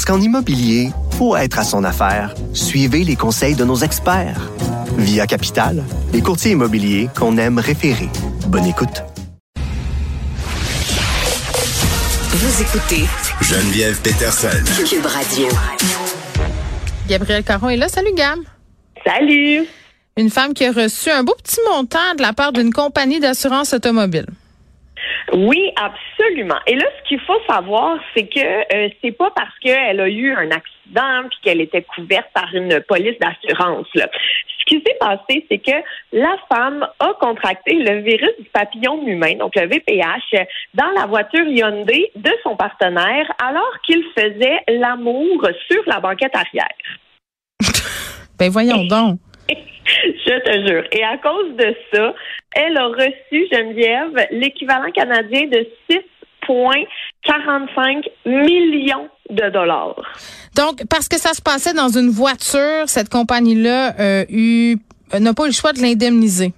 Parce qu'en immobilier, pour être à son affaire, suivez les conseils de nos experts. Via Capital, les courtiers immobiliers qu'on aime référer. Bonne écoute. Vous écoutez Geneviève Peterson. Cube Radio. Gabriel Caron est là. Salut, Gab. Salut! Une femme qui a reçu un beau petit montant de la part d'une compagnie d'assurance automobile. Oui, absolument. Et là, ce qu'il faut savoir, c'est que euh, c'est pas parce qu'elle a eu un accident puis qu'elle était couverte par une police d'assurance. Ce qui s'est passé, c'est que la femme a contracté le virus du papillon humain, donc le VPH, dans la voiture Hyundai de son partenaire alors qu'il faisait l'amour sur la banquette arrière. Ben voyons donc. Je te jure. Et à cause de ça, elle a reçu, Geneviève, l'équivalent canadien de 6,45 millions de dollars. Donc, parce que ça se passait dans une voiture, cette compagnie-là euh, n'a pas eu le choix de l'indemniser.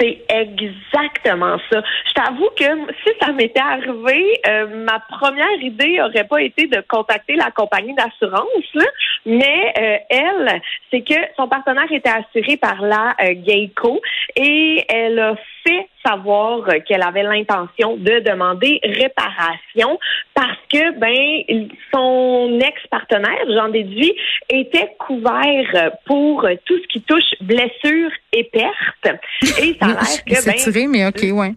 C'est exactement ça. Je t'avoue que si ça m'était arrivé, euh, ma première idée aurait pas été de contacter la compagnie d'assurance, mais euh, elle, c'est que son partenaire était assuré par la euh, Geico et elle a fait savoir euh, qu'elle avait l'intention de demander réparation parce que ben son ex-partenaire, j'en déduis, était couvert pour tout ce qui touche blessures et pertes. Et ça a l'air que ben, tiré, mais OK, ouais.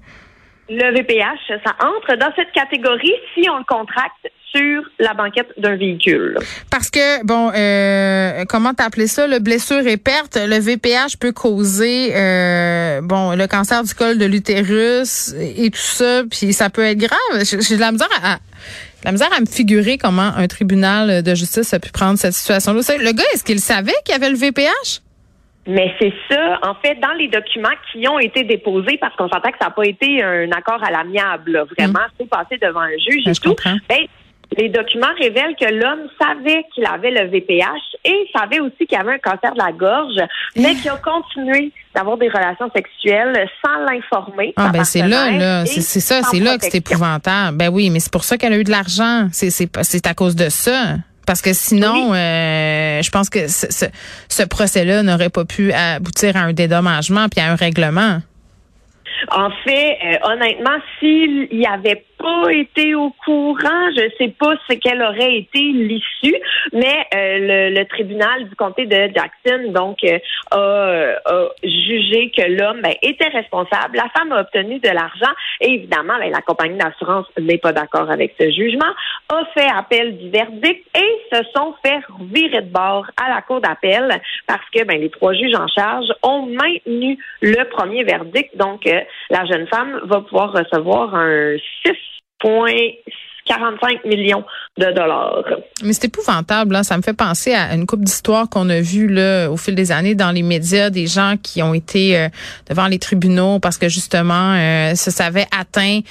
le VPH, ça entre dans cette catégorie si on le contracte sur la banquette d'un véhicule. Parce que, bon, euh, comment t'appelais ça, le blessure et perte, le VPH peut causer, euh, bon, le cancer du col de l'utérus et tout ça, puis ça peut être grave. J'ai de la misère à, la misère à me figurer comment un tribunal de justice a pu prendre cette situation-là. Le gars, est-ce qu'il savait qu'il y avait le VPH? Mais c'est ça, en fait, dans les documents qui ont été déposés, parce qu'on s'entend que ça n'a pas été un accord à l'amiable, vraiment, c'est passé devant un juge Ben, et je tout. comprends. Ben, les documents révèlent que l'homme savait qu'il avait le VPH et savait aussi qu'il avait un cancer de la gorge, mais qu'il a continué d'avoir des relations sexuelles sans l'informer. Ah ben c'est là, là, c'est ça, c'est là que c'est épouvantable. Ben oui, mais c'est pour ça qu'elle a eu de l'argent. C'est c'est pas- c'est à cause de ça. Parce que sinon, euh, je pense que ce, ce, ce procès-là n'aurait pas pu aboutir à un dédommagement puis à un règlement. En fait, euh, honnêtement, s'il y avait pas été au courant, je sais pas ce qu'elle aurait été l'issue, mais euh, le, le tribunal du comté de Jackson donc euh, a jugé que l'homme ben, était responsable. La femme a obtenu de l'argent et évidemment, ben, la compagnie d'assurance n'est pas d'accord avec ce jugement, a fait appel du verdict et se sont fait virer de bord à la cour d'appel parce que ben, les trois juges en charge ont maintenu le premier verdict. Donc, euh, la jeune femme va pouvoir recevoir un 6,45 millions de dollars. Mais c'est épouvantable, là. Ça me fait penser à une coupe d'histoires qu'on a vues là, au fil des années dans les médias, des gens qui ont été euh, devant les tribunaux parce que justement euh, se savaient atteints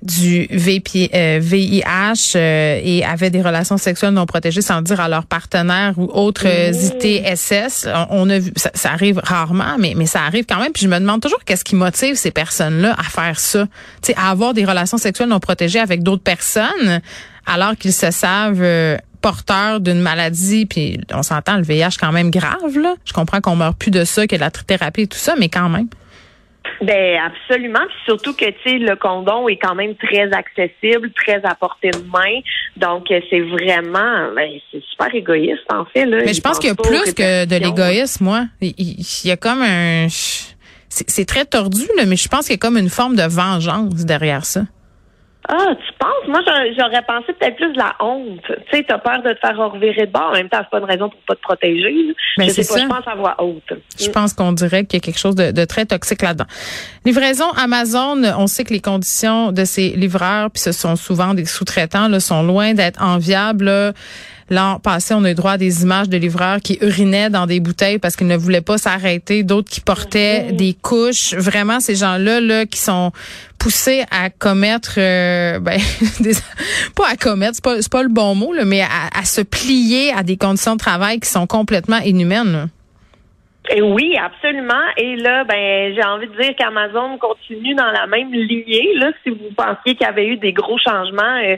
du VP, euh, VIH euh, et avaient des relations sexuelles non protégées sans dire à leur partenaire ou autre euh, ITSS. On, on a vu, ça, ça arrive rarement, mais, mais ça arrive quand même. Puis je me demande toujours qu'est-ce qui motive ces personnes-là à faire ça, tu sais, à avoir des relations sexuelles non protégées avec d'autres personnes alors qu'ils se savent euh, porteurs d'une maladie, puis on s'entend, le VIH quand même grave, là. Je comprends qu'on meurt plus de ça, que de la thérapie et tout ça, mais quand même. Ben absolument, Puis surtout que tu sais le condom est quand même très accessible, très à portée de main, donc euh, c'est vraiment, ben, c'est super égoïste en fait là. Mais je pense qu'il y a plus que de l'égoïsme, moi. Il, y a comme un... C'est c'est très tordu, là, mais je pense qu'il y a comme une forme de vengeance derrière ça. Ah, tu penses? Moi, j'aurais- pensé peut-être plus de la honte. Tu sais, t'as peur de te faire revirer de bord. En même temps, c'est pas une raison pour pas te protéger. Ben, je sais c'est pas, ça. je pense à voix haute. Je pense qu'on dirait qu'il y a quelque chose de, de très toxique là-dedans. Livraison Amazon, on sait que les conditions de ces livreurs, puis ce sont souvent des sous-traitants, là, sont loin d'être enviables. là. L'an passé, on a eu droit à des images de livreurs qui urinaient dans des bouteilles parce qu'ils ne voulaient pas s'arrêter, d'autres qui portaient des couches. Vraiment, ces gens-là, là, qui sont poussés à commettre, euh, ben, des, pas à commettre, c'est pas, pas le bon mot, là, mais à, à, se plier à des conditions de travail qui sont complètement inhumaines. Là. Et oui, absolument. Et là, ben, j'ai envie de dire qu'Amazon continue dans la même lignée. Là, si vous pensiez qu'il y avait eu des gros changements, euh,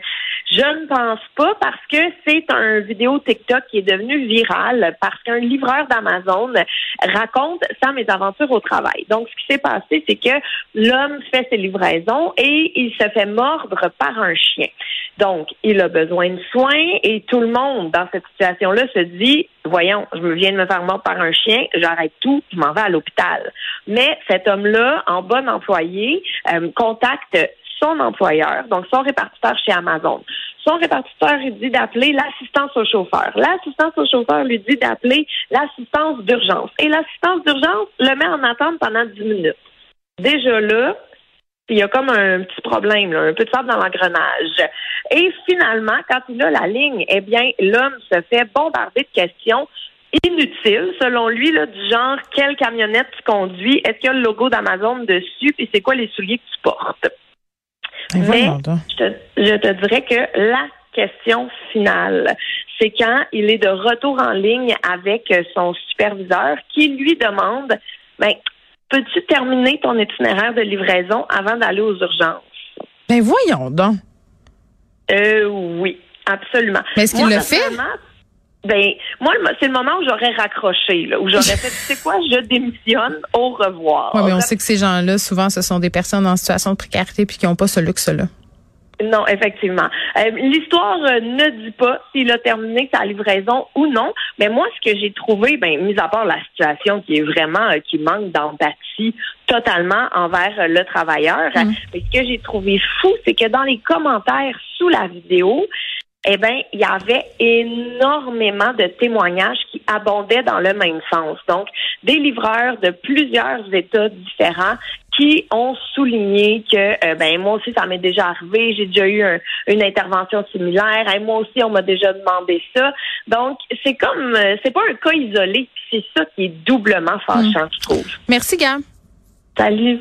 je ne pense pas parce que c'est un vidéo TikTok qui est devenu viral parce qu'un livreur d'Amazon raconte sa mésaventure au travail. Donc, ce qui s'est passé, c'est que l'homme fait ses livraisons et il se fait mordre par un chien. Donc, il a besoin de soins et tout le monde dans cette situation-là se dit, voyons, je viens de me faire mordre par un chien, j'arrête tout, je m'en vais à l'hôpital. Mais cet homme-là, en bon employé, euh, contacte son employeur, donc son répartiteur chez Amazon. Son répartiteur lui dit d'appeler l'assistance au chauffeur. L'assistance au chauffeur lui dit d'appeler l'assistance d'urgence. Et l'assistance d'urgence le met en attente pendant 10 minutes. Déjà là, il y a comme un petit problème, un peu de sable dans l'engrenage. Et finalement, quand il a la ligne, eh bien, l'homme se fait bombarder de questions inutiles, selon lui, là, du genre quelle camionnette tu conduis, est-ce qu'il y a le logo d'Amazon dessus, et c'est quoi les souliers que tu portes? Mais je te, je te dirais que la question finale, c'est quand il est de retour en ligne avec son superviseur qui lui demande, ben, peux-tu terminer ton itinéraire de livraison avant d'aller aux urgences? Ben voyons donc. Euh, oui, absolument. Mais est-ce qu'il le fait? Ben, moi, c'est le moment où j'aurais raccroché, là, où j'aurais fait, tu sais quoi, je démissionne, au revoir. Oui, mais on sait que ces gens-là, souvent, ce sont des personnes en situation de précarité puis qui n'ont pas ce luxe-là. Non, effectivement. Euh, L'histoire euh, ne dit pas s'il a terminé sa livraison ou non, mais moi, ce que j'ai trouvé, ben, mis à part la situation qui est vraiment, euh, qui manque d'empathie totalement envers le travailleur, mais ce que j'ai trouvé fou, c'est que dans les commentaires sous la vidéo, eh bien, il y avait énormément de témoignages qui abondaient dans le même sens. Donc, des livreurs de plusieurs États différents qui ont souligné que euh, ben moi aussi ça m'est déjà arrivé, j'ai déjà eu une intervention similaire, et moi aussi on m'a déjà demandé ça. Donc c'est comme euh, c'est pas un cas isolé, c'est ça qui est doublement fâchant, hmm. je trouve. Merci Gab. Salut.